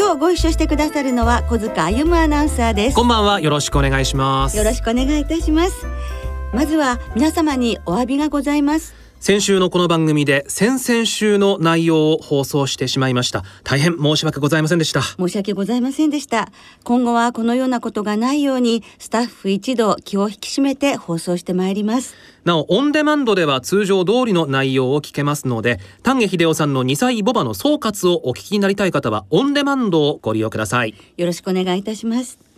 今日ご一緒してくださるのは小塚歩アナウンサーです。こんばんは。よろしくお願いします。よろしくお願いいたします。まずは皆様にお詫びがございます先週のこの番組で先々週の内容を放送してしまいました。大変申し訳ございませんでした。申し訳ございませんでした。今後はこのようなことがないようにスタッフ一同気を引き締めて放送してまいります。なおオンデマンドでは通常通りの内容を聞けますので丹下秀夫さんの2歳ボバの総括をお聞きになりたい方はオンデマンドをご利用ください。よろしくお願いいたします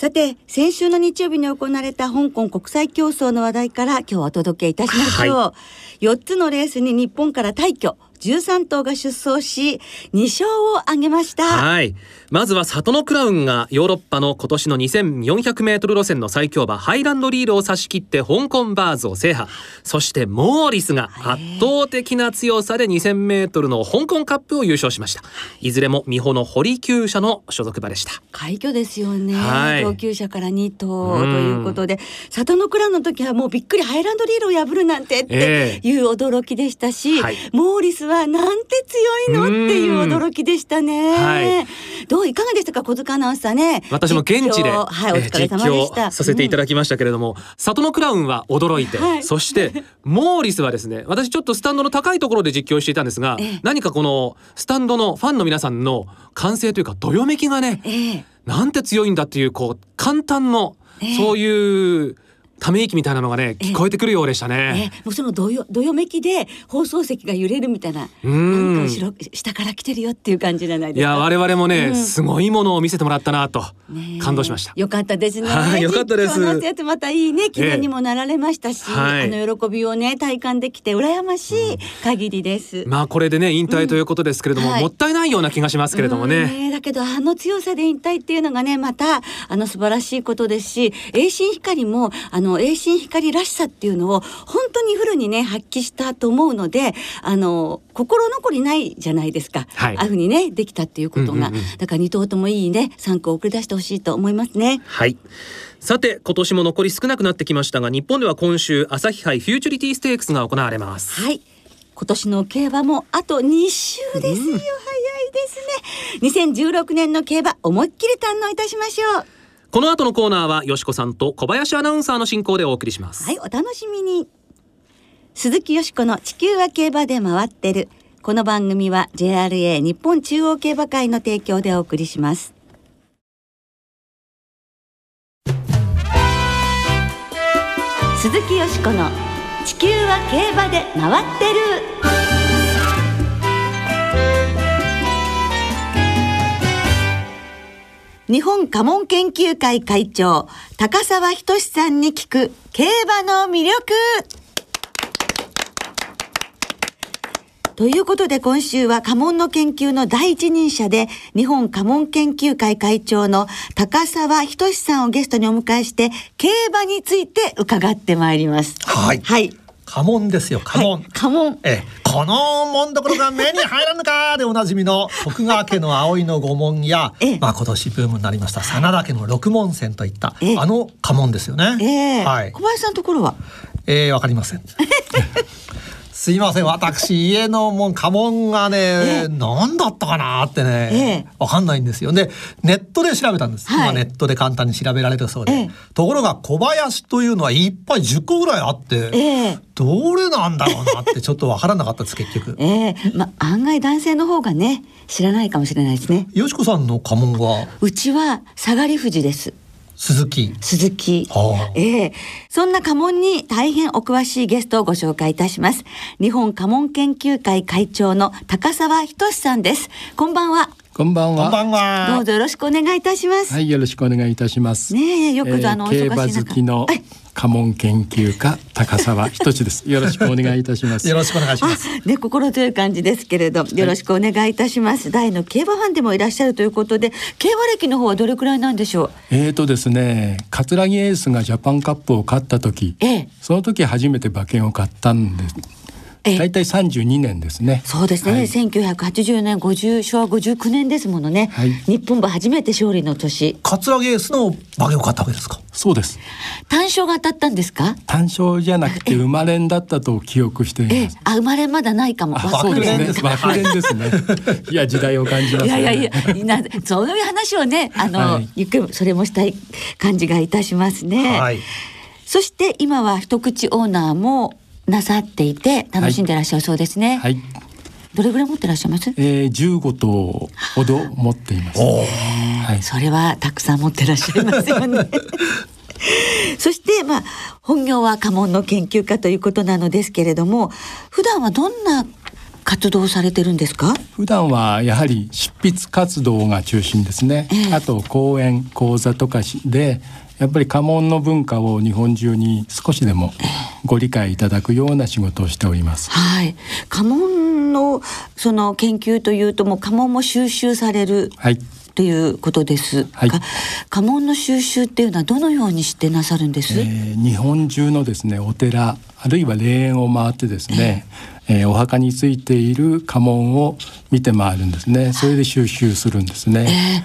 さて先週の日曜日に行われた香港国際競争の話題から今日はお届けいたしましょう、はい、4つのレースに日本から大挙13頭が出走し2勝を挙げました。はい。まずは里のクラウンがヨーロッパの今年の2400メートル路線の最強馬ハイランドリールを差し切って香港バーズを制覇。そしてモーリスが圧倒的な強さで2000メートルの香港カップを優勝しました。い。ずれも美穂の堀厩舎の所属馬でした。快挙ですよね、はい、上級者から2頭ということで。里のクラウンの時はもうびっくりハイランドリールを破るなんてっていう驚きでしたし、えーはい、モーリスはなんて強いのっていう驚きでしたね。はい、どういかがでしたか小塚アナウンサーね。私も現地で、はい、お疲れ様でした。させていただきましたけれども、うん、里のクラウンは驚いて、はい、そしてモーリスはですね、私ちょっとスタンドの高いところで実況していたんですが、ええ、何かこのスタンドのファンの皆さんの歓声というかどよめきがね、え、なんて強いんだっていうこう簡単のそういうため息みたいなのがね聞こえてくるようでしたね。えうそのどよどよめきで放送席が揺れるみたいななんか後ろ下から来てるよっていう感じじゃないですか。いや我々もね、うん、すごいものを見せてもらったなと感動しました。よかったですね。はい、よかったです。またいいね記念にもなられましたし、えーあの喜びをね体感できて羨ましい限りです。うん、まあこれでね引退ということですけれども、うんはい、もったいないような気がしますけれどもね。ねだけどあの強さで引退っていうのがねまたあの素晴らしいことですし、栄心光もあの栄心光らしさっていうのを本当にフルにね発揮したと思うのであの心残りないじゃないですか、はい、ああいうふうにねできたっていうことが、うんうんうん、だから2頭ともいいね3区を送り出してほしいと思いますね。はい。さて今年も残り少なくなってきましたが日本では今週朝日杯フューチュリティステークスが行われます。はい。今年の競馬もあと2週ですよ、うん、早いですね。2016年の競馬思いっきり堪能いたしましょうこの後のコーナーはよしこさんと小林アナウンサーの進行でお送りします。はいお楽しみに。鈴木よしこの地球は競馬で回ってる。この番組は JRA 日本中央競馬会の提供でお送りします。鈴木よしこの地球は競馬で回ってる。日本家紋研究会会長、高沢仁さんに聞く競馬の魅力。ということで今週は家紋の研究の第一人者で日本家紋研究会会長の高沢仁さんをゲストにお迎えして競馬について伺ってまいります。はい。はい。家紋ですよ家紋、はい、家紋。えこの紋所が目に入らぬかでおなじみの徳川家の葵の御紋や、まあ今年ブームになりました真田家の六紋線といったあの家紋ですよね、えー、はい、小林さんのところは？えー、わかりません すいません。私家のもん家紋がね何だったかなってねわかんないんですよ。でネットで調べたんです、はい、ネットで簡単に調べられるそうで。ところが小林というのはいっぱい10個ぐらいあってどれなんだろうなってちょっとわからなかったです結局。ええ。まあ案外男性の方がね知らないかもしれないですね。よしこさんの家紋は？うちは下がり富士です鈴木。鈴木、はあ、ええ。そんな家紋に大変お詳しいゲストをご紹介いたします。日本家紋研究会会長の高沢仁さんです。こんばんは。こんばんは。こんばんは。どうぞよろしくお願いいたします。はい、よろしくお願いいたします。ねよくぞあの、えー、競馬好きの家紋研究家高沢仁です。よろしくお願いいたします。よろしくお願いします。ね、心強い感じですけれど、よろしくお願いいたします。はい、大の競馬ファンでもいらっしゃるということで、競馬歴の方はどれくらいなんでしょう？えーとですね、葛城エースがジャパンカップを勝った時、ええ、その時初めて馬券を買ったんです。大体三十二年ですね。そうですね。千九百八十年五十昭和五十九年ですものね。はい、日本馬初めて勝利の年。桂ゲースの馬券を買ったわけですか？そうです。単勝が当たったんですか？単勝じゃなくて生まれんだったと記憶しています。あ生まれまだないかも。そうですね。爆連ですね。いや時代を感じます、ね、いやいやいやなそういう話をねあの、はい、ゆっくりそれもしたい感じがいたしますね。はい。そして今は一口オーナーもなさっていて楽しんでらっしゃるそうですね。はい。どれぐらい持ってらっしゃいます？ええ十五頭ほど持っています。はい。それはたくさん持ってらっしゃいますよね。そしてまあ本業は家紋の研究家ということなのですけれども、普段はどんな活動されてるんですか？普段はやはり執筆活動が中心ですね、えー、あと講演講座とかでやっぱり家紋の文化を日本中に少しでもご理解いただくような仕事をしております。はい、家紋のその研究というともう家紋も収集される。はい。ということですはい、家紋の収集っていうのはどのようにしてなさるんです、えー、日本中のですねお寺あるいは霊園を回ってですね、えー、えー、お墓についている家紋を見て回るんですねそれで収集するんですね、えー、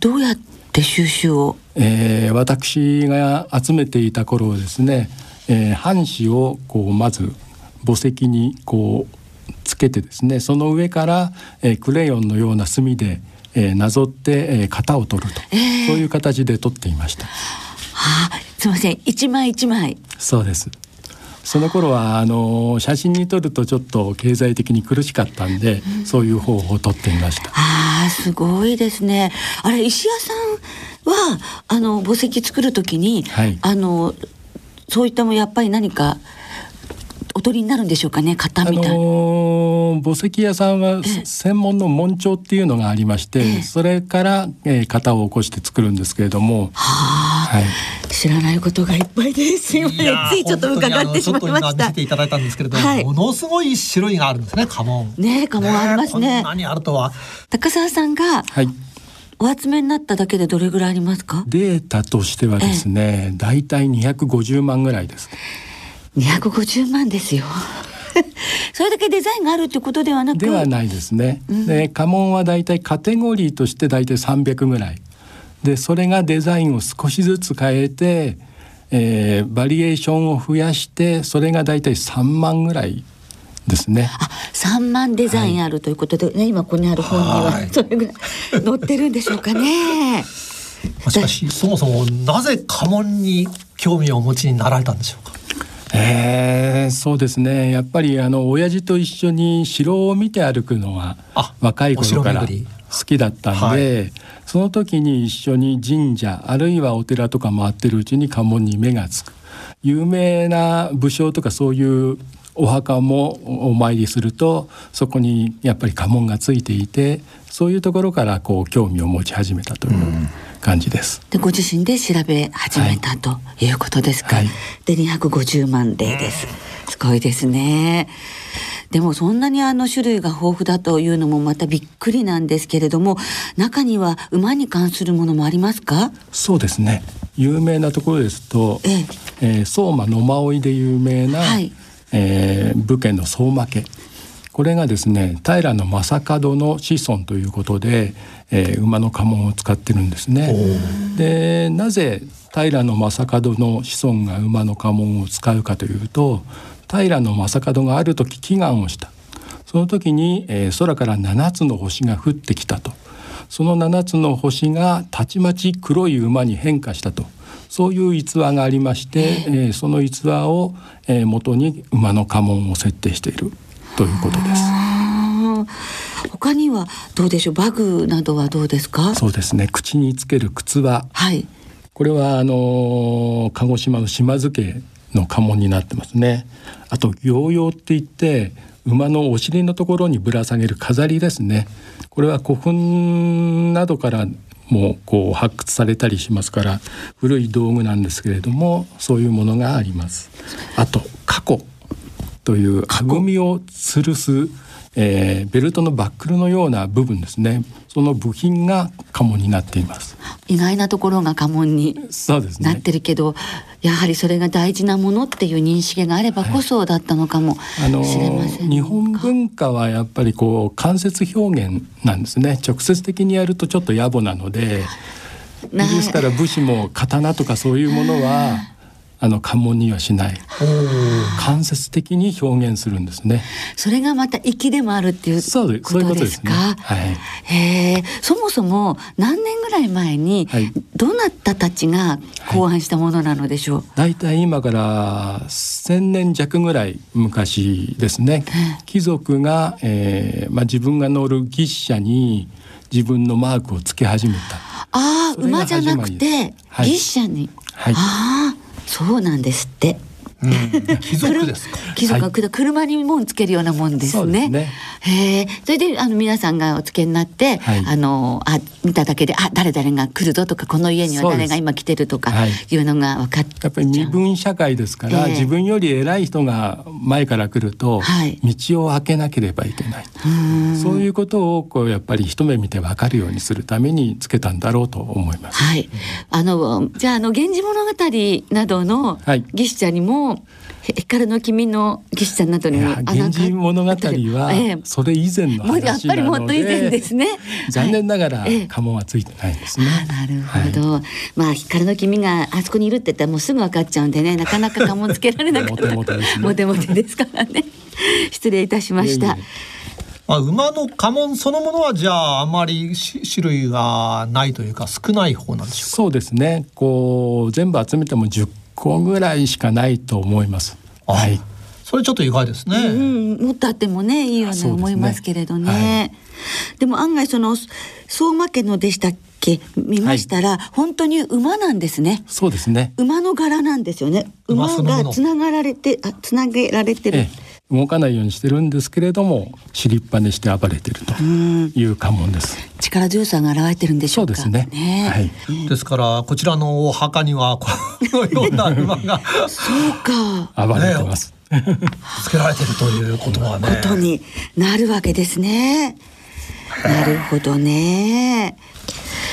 どうやって収集を、えー、私が集めていた頃ですねえー、半紙をこうまず墓石にこうつけてですねその上から、えー、クレヨンのような墨で、えー、なぞって、えー、型を取ると、えー、そういう形で取っていました。はあ、すみません。一枚一枚。そうですその頃はあの写真に撮るとちょっと経済的に苦しかったんで、うん、そういう方法を取っていました。ああすごいですね。あれ石屋さんはあの墓石作る時に、はい、あのそういったもやっぱり何かおとりになるんでしょうかね型みたいな、あのー、墓石屋さんは専門の紋帳っていうのがありまして、ええ、それから、えー、型を起こして作るんですけれども、はい、知らないことがいっぱいですよねついちょっと伺ってしまいました。見ていただいたんですけれども、はい、ものすごい種類があるんですね家紋。ね家紋ありますね。何あるとは高澤さんが、はいお集めになっただけでどれぐらいありますかデータとしては。ですね、だいたい。250万ぐらいです250万ですよ。それだけデザインがあるってことではなくではないですね、うん、で家紋はだいたいカテゴリーとしてだいたい300ぐらい。でそれがデザインを少しずつ変えて、えー、バリエーションを増やしてそれがだいたい3万ぐらいですね。あ、三万デザインあるということで、ね、はい、今ここにある本には。それぐらい載ってるんでしょうかね。しかしそもそもなぜ家紋に興味をお持ちになられたんでしょうか？えー、そうですね。やっぱりあの親父と一緒に城を見て歩くのは若い頃から好きだったんで、はい、その時に一緒に神社あるいはお寺とか回ってるうちに家紋に目がつく。有名な武将とかそういうお墓もお参りするとそこにやっぱり家紋がついていてそういうところからこう興味を持ち始めたという感じです。でご自身で調べ始めた、はい、ということですか。はい、で250万例です。すごいですね。でもそんなにあの種類が豊富だというのもまたびっくりなんですけれども中には馬に関するものもありますか？そうですね有名なところですと、えええー、相馬野馬追で有名な、はいえー、武家の相馬家これがですね平将門の子孫ということで、えー、馬の家紋を使ってるんですね。でなぜ平将門の子孫が馬の家紋を使うかというと平将門がある時祈願をした。その時に、えー、空から7つの星が降ってきたと。その7つの星がたちまち黒い馬に変化したと。そういう逸話がありまして、えー、その逸話を、えー、元に馬の家紋を設定しているということです。他にはどうでしょう？バグなどはどうですか？そうですね。口につける靴輪、はい、これはあの鹿児島の島津家の家紋になってますね。あとヨーヨーって言って馬のお尻のところにぶら下げる飾りですね。これは古墳などからもこう発掘されたりしますから古い道具なんですけれどもそういうものがあります。あと過去というあぐみを吊るすえー、ベルトのバックルのような部分ですね。その部品が家紋になっています。意外なところが家紋になってるけど、ね、やはりそれが大事なものっていう認識があればこそだったのかもしれません、はい、日本文化はやっぱりこう間接表現なんですね。直接的にやるとちょっと野暮なのでですから武士も刀とかそういうものはあの関門にはしない。間接的に表現するんですね。それがまた粋でもあるっていうことですか、ね。はい、へそもそも何年ぐらい前にどなたたちが考案したものなのでしょう、だい。たい今から千年弱ぐらい昔ですね、貴族が、えーまあ、自分が乗る牛車に自分のマークをつけ始めた。ああ馬じゃなくて、はい、牛車に、はい、ああそうなんですって。うん、貴族ですか。貴族は車にもつけるようなもんですね。ねへえ、それであの皆さんがお付けになって、はい、あのあ見ただけであ誰々が来るぞとかこの家には誰が今来てるとかいうのが分かっちゃう。やっぱり二分社会ですから、えー、自分より偉い人が前から来ると、はい、道を開けなければいけない。そういうことをこうやっぱり一目見て分かるようにするためにつけたんだろうと思います。はい。あのじゃああの源氏物語などの儀式者にも、はい光の君の技師さんなどにも源氏物語はそれ以前の話なので、やっぱりもっと以前ですね。残念ながら家紋はついてないですね、なるほど、はい、まあ光の君があそこにいるって言ったらもうすぐ分かっちゃうんでねなかなか家紋つけられなかった。モテモテです、ね、モテモテですからね。失礼いたしました。まあ、馬の家紋そのものはじゃああまり種類がないというか少ない方なんでしょうそうですね。こう全部集めても10個ぐらいしかないと思います。はい。それちょっと意外ですね。うん、もっとあってもねいいように思いますけれどね。でねはい、でも案外その相馬家のでしたっけ見ましたら、はい、本当に馬なんですね。そうですね。馬の柄なんですよね。馬がつながられてあつなげられてる。ええ動かないようにしてるんですけれども尻っぱにして暴れてるという家紋です。力強さが現れてるんでしょうそうですね。ねはい。ですからこちらのお墓にはこのような馬がそうか暴れてます。つけられてるということはね。ことになるわけですね。なるほどね。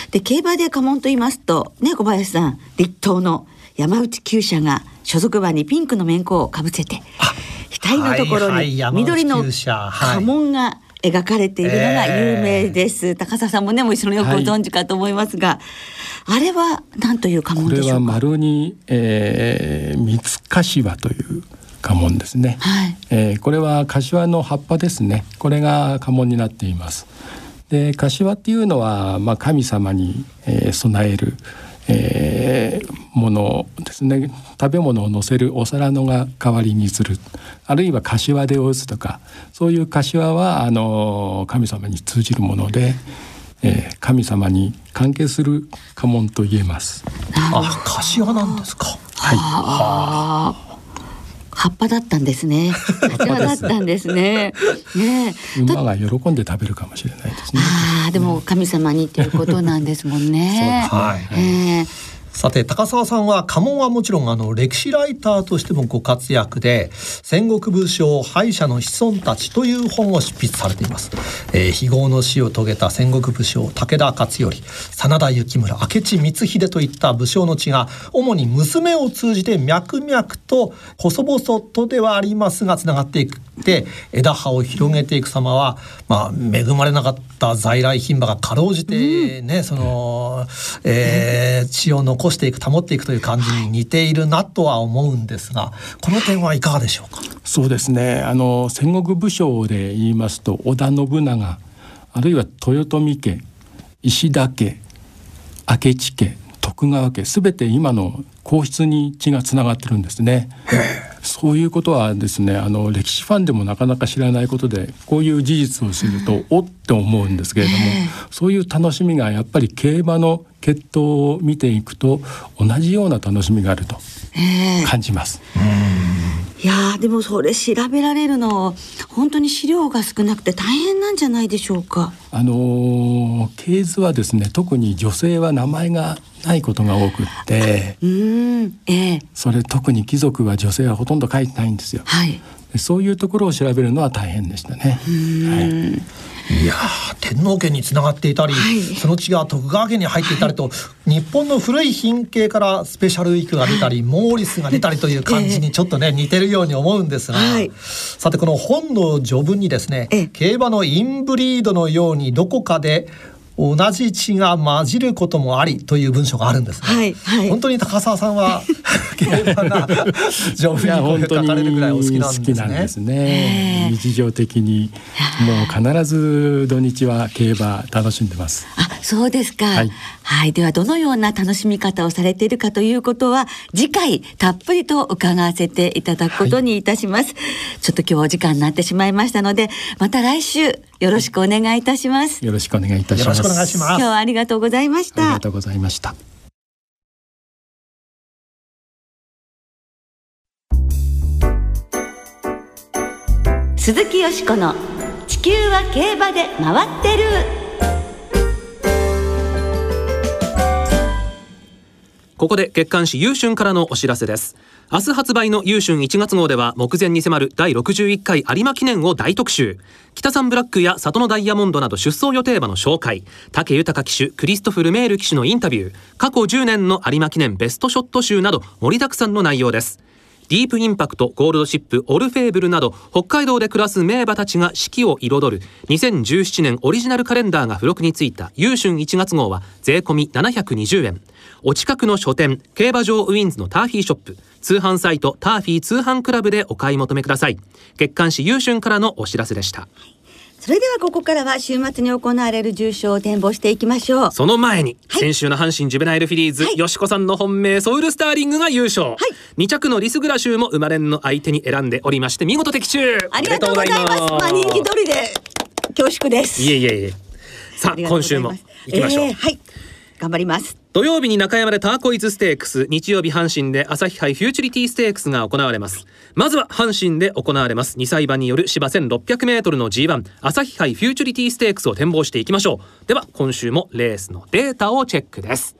で競馬で家紋と言いますとね小林さん立東の山内厩舎が所属馬にピンクの面子をかぶせて。額のところに緑の家紋が描かれているのが有名です、えー、高澤さんもねもう一緒によくご存知かと思いますが、はい、あれは何という家紋でしょうか？これは丸に、えー、三つ柏という家紋ですね、はい、えー、これは柏の葉っぱですね。これが家紋になっています。で柏っていうのは、まあ、神様に、えー、備えるえー、ものですね食べ物を乗せるお皿のが代わりにするあるいは柏で打つとかそういう柏はあの神様に通じるもので、えー、神様に関係する家紋と言えます。あ、柏なんですか。はい。はあ葉っぱだったんですね。葉だったんですね。ね馬が喜んで食べるかもしれないですね。ああ、でも神様にということなんですもんね。はい。えーさて高澤さんは家紋はもちろんあの歴史ライターとしてもご活躍で戦国武将敗者の子孫たちという本を執筆されています、えー、非業の死を遂げた戦国武将武田勝頼真田幸村明智光秀といった武将の血が主に娘を通じて脈々と細々とではありますがつながっていく。で枝葉を広げていく様は、まあ、恵まれなかった在来牝馬がかろうじてね、うん、その、えー、血を残していく保っていくという感じに似ているなとは思うんですがこの点はいかがでしょうか？そうですね。あの戦国武将で言いますと織田信長あるいは豊臣家石田家明智家徳川家すべて今の皇室に血がつながってるんですね。そういうことはですねあの歴史ファンでもなかなか知らないことでこういう事実を知ると、おって思うんですけれども、そういう楽しみがやっぱり競馬の血統を見ていくと同じような楽しみがあると感じます。いやでもそれ調べられるの本当に資料が少なくて大変なんじゃないでしょうか。あの系図はですね特に女性は名前がないことが多くってうん、えー、それ特に貴族は女性はほとんど書いてないんですよ。はい、そういうところを調べるのは大変でしたね。はいいや天皇家につながっていたり、はい、その血が徳川家に入っていたりと、はい、日本の古い品系からスペシャルウィークが出たり、モーリスが出たりという感じにちょっとね、似てるように思うんですが、はい、さてこの本の序文にですね競馬のインブリードのようにどこかで同じ血が混じることもありという文章があるんです、ね、はいはい、本当に高澤さんは競馬が上手に書かれるぐらいお好きなんですね。ね。日常的に。もう必ず土日は競馬楽しんでます。あ、そうですか。はい、はい、ではどのような楽しみ方をされているかということは次回たっぷりと伺わせていただくことにいたします。はい、ちょっと今日お時間になってしまいましたのでまた来週よろしくお願いいたします。よろしくお願いいたします。お願いします。今日はありがとうございました。ありがとうございました。鈴木よしこの地球は競馬で回ってる。ここで月刊誌優春からのお知らせです。明日発売の優春1月号では目前に迫る第61回有馬記念を大特集。北三ブラックや里のダイヤモンドなど出走予定馬の紹介。武豊騎手クリストフ・ルメール騎手のインタビュー。過去10年の有馬記念ベストショット集など盛りだくさんの内容です。ディープインパクト、ゴールドシップ、オルフェーブルなど北海道で暮らす名馬たちが四季を彩る。2017年オリジナルカレンダーが付録についた。優春1月号は税込720円。お近くの書店競馬場ウィンズのターフィーショップ。通販サイトターフィー通販クラブでお買い求めください。月刊誌優春からのお知らせでした。それではここからは週末に行われる重賞を展望していきましょう。その前に、はい、先週の阪神ジュベナイルフィリーズ、はい、よしこさんの本命ソウルスターリングが優勝、はい、2着のリスグラ州も生まれんの相手に選んでおりまして見事的中。ありがとうございます。まあ人気通りで恐縮です。いえいえいえ。さあ今週も行きましょう、えー、はい頑張ります。土曜日に中山でターコイズステークス日曜日阪神で朝日杯フューチュリティステークスが行われます。まずは阪神で行われます。2歳馬による芝 1600m の G1 朝日杯フューチュリティステークスを展望していきましょう。では今週もレースのデータをチェックです。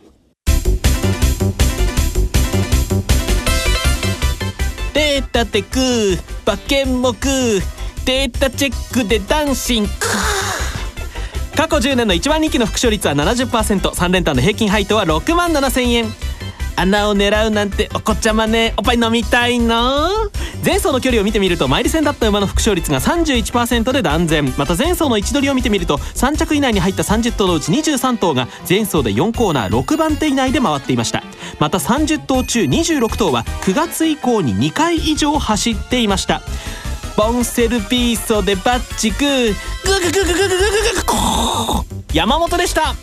データテク馬券目。データチェックでダンシング過去10年の1番人気の副賞率は 70%3 連単の平均配当は6万7千円。穴を狙うなんてお子ちゃまね。おっぱい飲みたいの？前走の距離を見てみるとマイル戦だった馬の副賞率が31%で断然。また前走の位置取りを見てみると3着以内に入った30頭のうち23頭が前走で4コーナー6番手以内で回っていました。また30頭中26頭は9月以降に2回以上走っていました。ボンセルピーソでバッチグー。グググググググググ山本でした。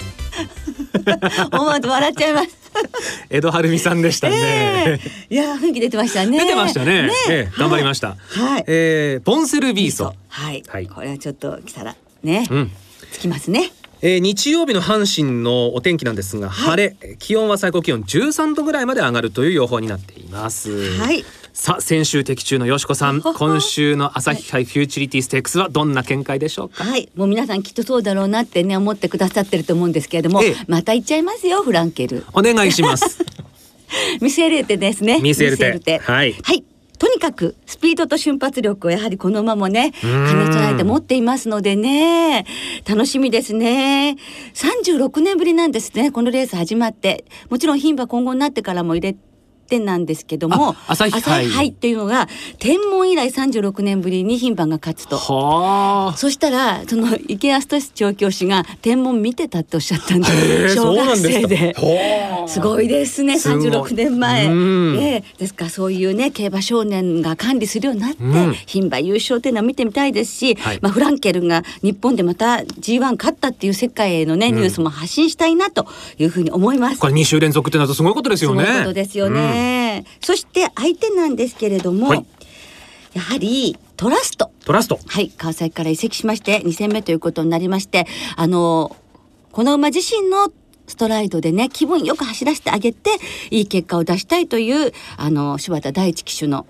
思わず笑っちゃいます。江戸晴美さんでしたね、えー、いや雰囲気出てましたね。出てましたね、ね。えー、頑張りました、はい、えー、ボンセルビーソはい、はい、これはちょっと来たらね、うん、つきますね。えー、日曜日の阪神のお天気なんですが、晴れ。気温は最高気温13度ぐらいまで上がるという予報になっています。はいさあ先週的中のよしこさん今週の朝日杯フューチュリティステークスはどんな見解でしょうか？はい。もう皆さんきっとそうだろうなってね思ってくださってると思うんですけれども、ええ、また言っちゃいますよフランケル。お願いします。見せれてですね。見せれて。はい。はい。とにかくスピードと瞬発力をやはりこの馬もね兼ね備えて持っていますのでね。楽しみですね。36年ぶりなんですね。このレース始まって。もちろん牝馬今後になってからも入れ点なんですけども朝日杯。っていうのが天文以来36年ぶりに牝馬が勝つと。そしたらその池谷仁調教師が天文見てたっておっしゃったんです。小学生で。すごいですね36年前、え。ー、ですからそういうね競馬少年が管理するようになって牝馬優勝っていうのは見てみたいですし、はい、まあ、フランケルが日本でまた G1 勝ったっていう世界へのねニュースも発信したいなというふうに思います。これ2週連続ってなるとすごいことですよね。すごいことですよね。そして相手なんですけれども、はい、やはりトラスト。トラスト。はい、川崎から移籍しまして、2戦目ということになりまして、あの、この馬自身のストライドでね、気分よく走らせてあげて、いい結果を出したいという、あの、柴田大地騎手の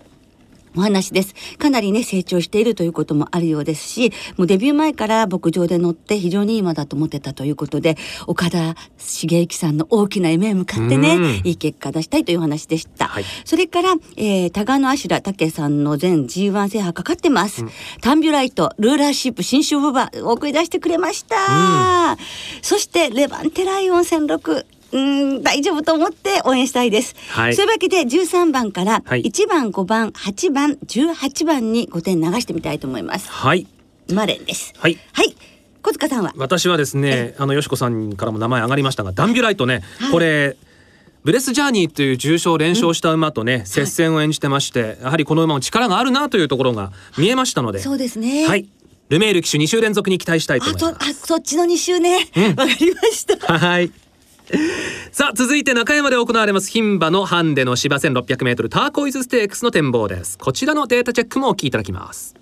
お話です。かなりね、成長しているということもあるようですし、もうデビュー前から牧場で乗って非常にいい馬だと思ってたということで、岡田茂之さんの大きな夢へ向かってね、いい結果出したいという話でした。はい、それから、えー、タガノアシュラ武さんの全 G1 制覇かかってます。うん、タンビュライト、ルーラーシップ、新種ボバ、送り出してくれました。うん、そして、レバンテライオン戦6。うん大丈夫と思って応援したいです。はい、そういうわけで13番から1番、5番、8番、18番に5点流してみたいと思います。はい。マレンです。はい。はい。小塚さんは？私はですね、あのよしこさんからも名前上がりましたが、ダンビュライトね、はい、これ。ブレスジャーニーという重賞連勝した馬とね、接戦を演じてまして、やはりこの馬も力があるなというところが見えましたので、そうですね。はい。ルメール騎手2週連続に期待したいと思います。あ、そっちの2週ね。わ、うん、かりました。はい。さあ続いて中山で行われます牝馬のハンデの芝 1600m ターコイズステークスの展望です。こちらのデータチェックもお聞きいただきます。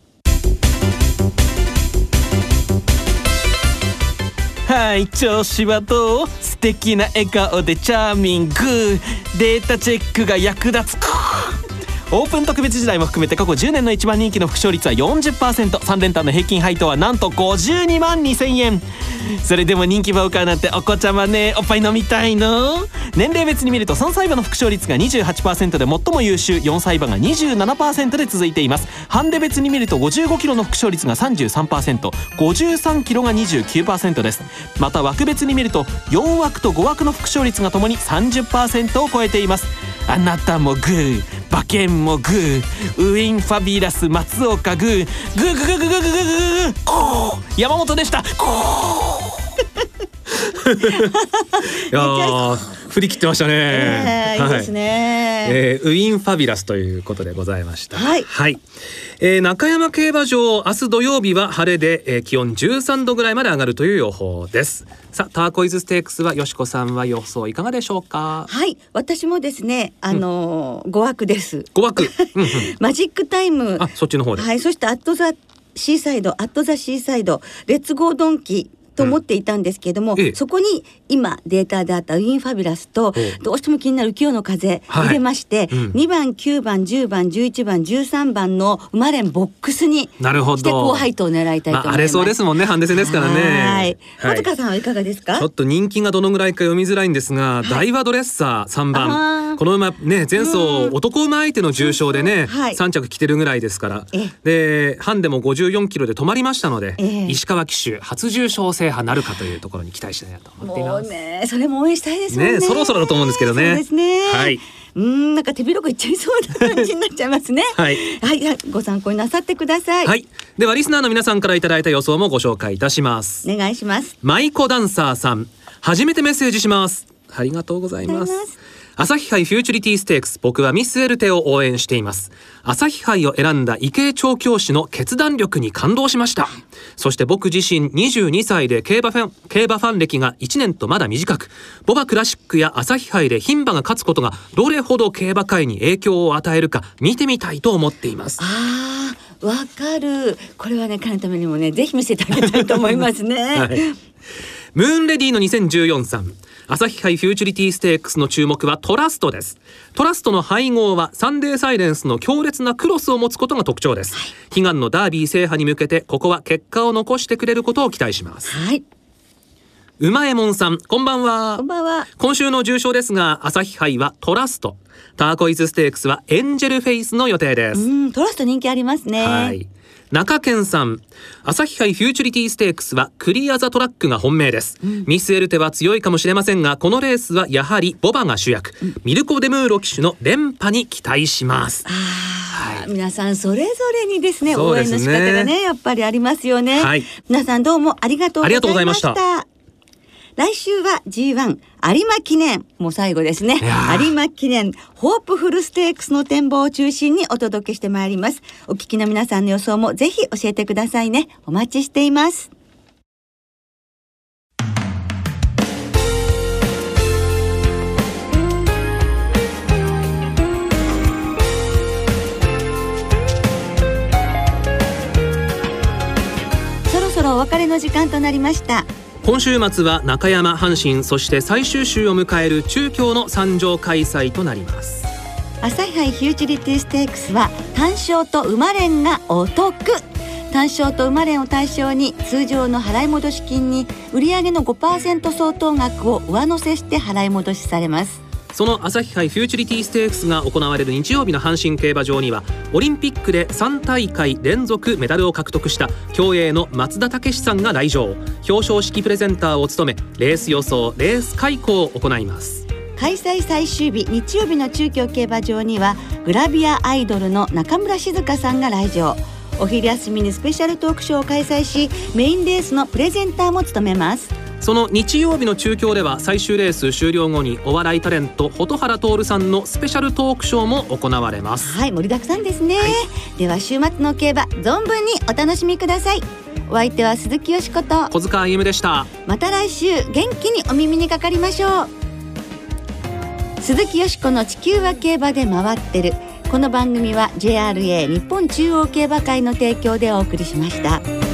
はい調子はどう？素敵な笑顔でチャーミング。データチェックが役立つ。オープン特別時代も含めて過去10年の一番人気の副勝率は 40%3 連単の平均配当はなんと52万2000円。それでも人気馬を買うなんてお子ちゃまね。おっぱい飲みたいの？年齢別に見ると3歳馬の副勝率が28%で最も優秀。4歳馬が27%で続いています。ハンデ別に見ると55キロの副勝率が 33%53 キロが29%です。また枠別に見ると4枠と5枠の副勝率がともに30%を超えています。あなたもグー馬券もグーウィンファビラス松岡グーグーグーグーグーグーグーグーグー山本でした いや振り切ってましたね。えー、い。いですね、えー、ウィンファビュラスということでございました。はい。はい。えー、中山競馬場明日土曜日は晴れで、えー、気温13度ぐらいまで上がるという予報です。さあターコイズステークスはよしこさんは予想いかがでしょうか？はい。私もですねあのーうん、5枠です。5枠。マジックタイム。あそっちの方で。はい。そしてアットザシーサイドアットザシーサイドレッツゴードンキと思っていたんですけれども、うん、そこに今データであったウィンファビュラスとどうしても気になる浮世の風入れまして、はいうん、2番9番10番11番13番の生まれんボックスになるほど。して高配当を狙いたいと思います、まあ、荒れそうですもんねハンデ戦ですからね。はい。小塚さんはいかがですか？ちょっと人気がどのぐらいか読みづらいんですが、はい、ダイワドレッサー3番。この馬ね前走男馬相手の重賞でね、はい、3着来てるぐらいですから。でハンデも54キロで止まりましたので、石川騎手初重賞制覇なるかというところに期待したいなと思っています。ね、それも応援したいですね。ねそろそろだと思うんですけどね。ですね。はい。うんなんか手広くいっちゃいそうな感じになっちゃいますね。はい、はい、ご参考になさってください。はい。ではリスナーの皆さんからいただいた予想もご紹介いたします。お願いします。マイコダンサーさん、初めてメッセージします。ありがとうございます。朝日杯フューチュリティステークス僕はミスエルテを応援しています。朝日杯を選んだ池江調教師の決断力に感動しました。そして僕自身22歳で競馬ファン競馬ファン歴が1年とまだ短くボバクラシックや朝日杯で牝馬が勝つことがどれほど競馬界に影響を与えるか見てみたいと思っています。あーわかる。これはね彼のためにもねぜひ見せてあげたいと思いますね、はい、ムーンレディの2014さん朝日杯フューチュリティステークスの注目はトラストです。トラストの配合はサンデーサイレンスの強烈なクロスを持つことが特徴です、はい、悲願のダービー制覇に向けてここは結果を残してくれることを期待します。はい。馬右衛門さんこんばんは。こんばんは。今週の重賞ですが朝日杯はトラスト。ターコイズステークスはエンジェルフェイスの予定です。トラスト人気ありますね。はい中堅さん。朝日杯フューチュリティステークスはクリアザトラックが本命です、うん、ミスエルテは強いかもしれませんがこのレースはやはりボバが主役、うん、ミルコ・デムーロ騎手の連覇に期待します。はい、皆さんそれぞれにですね、ね、応援の仕方がねやっぱりありますよね、はい、皆さんどうもありがとうございました来週は G1 有馬記念もう最後ですね。有馬記念ホープフルステークスの展望を中心にお届けしてまいります。お聞きの皆さんの予想もぜひ教えてくださいね。お待ちしています。そろそろお別れの時間となりました今週末は中山阪神そして最終週を迎える中京の参上開催となります。朝日杯フューチリティステークスは単勝と馬連がお得。単勝と馬連を対象に通常の払い戻し金に売上の5%相当額を上乗せして払い戻しされます。その朝日杯フューチュリティステークスが行われる日曜日の阪神競馬場にはオリンピックで3大会連続メダルを獲得した競泳の松田丈志さんが来場。表彰式プレゼンターを務めレース予想レース開講を行います。開催最終日日曜日の中京競馬場にはグラビアアイドルの中村静香さんが来場。お昼休みにスペシャルトークショーを開催しメインレースのプレゼンターも務めます。その日曜日の中京では最終レース終了後にお笑いタレント蛍原徹さんのスペシャルトークショーも行われます。はい盛りだくさんですね、はい、では週末の競馬存分にお楽しみください。お相手は鈴木よしこと。小塚歩でした。また来週元気にお耳にかかりましょう。鈴木よしこの地球は競馬で回ってる。この番組は JRA 日本中央競馬会の提供でお送りしました。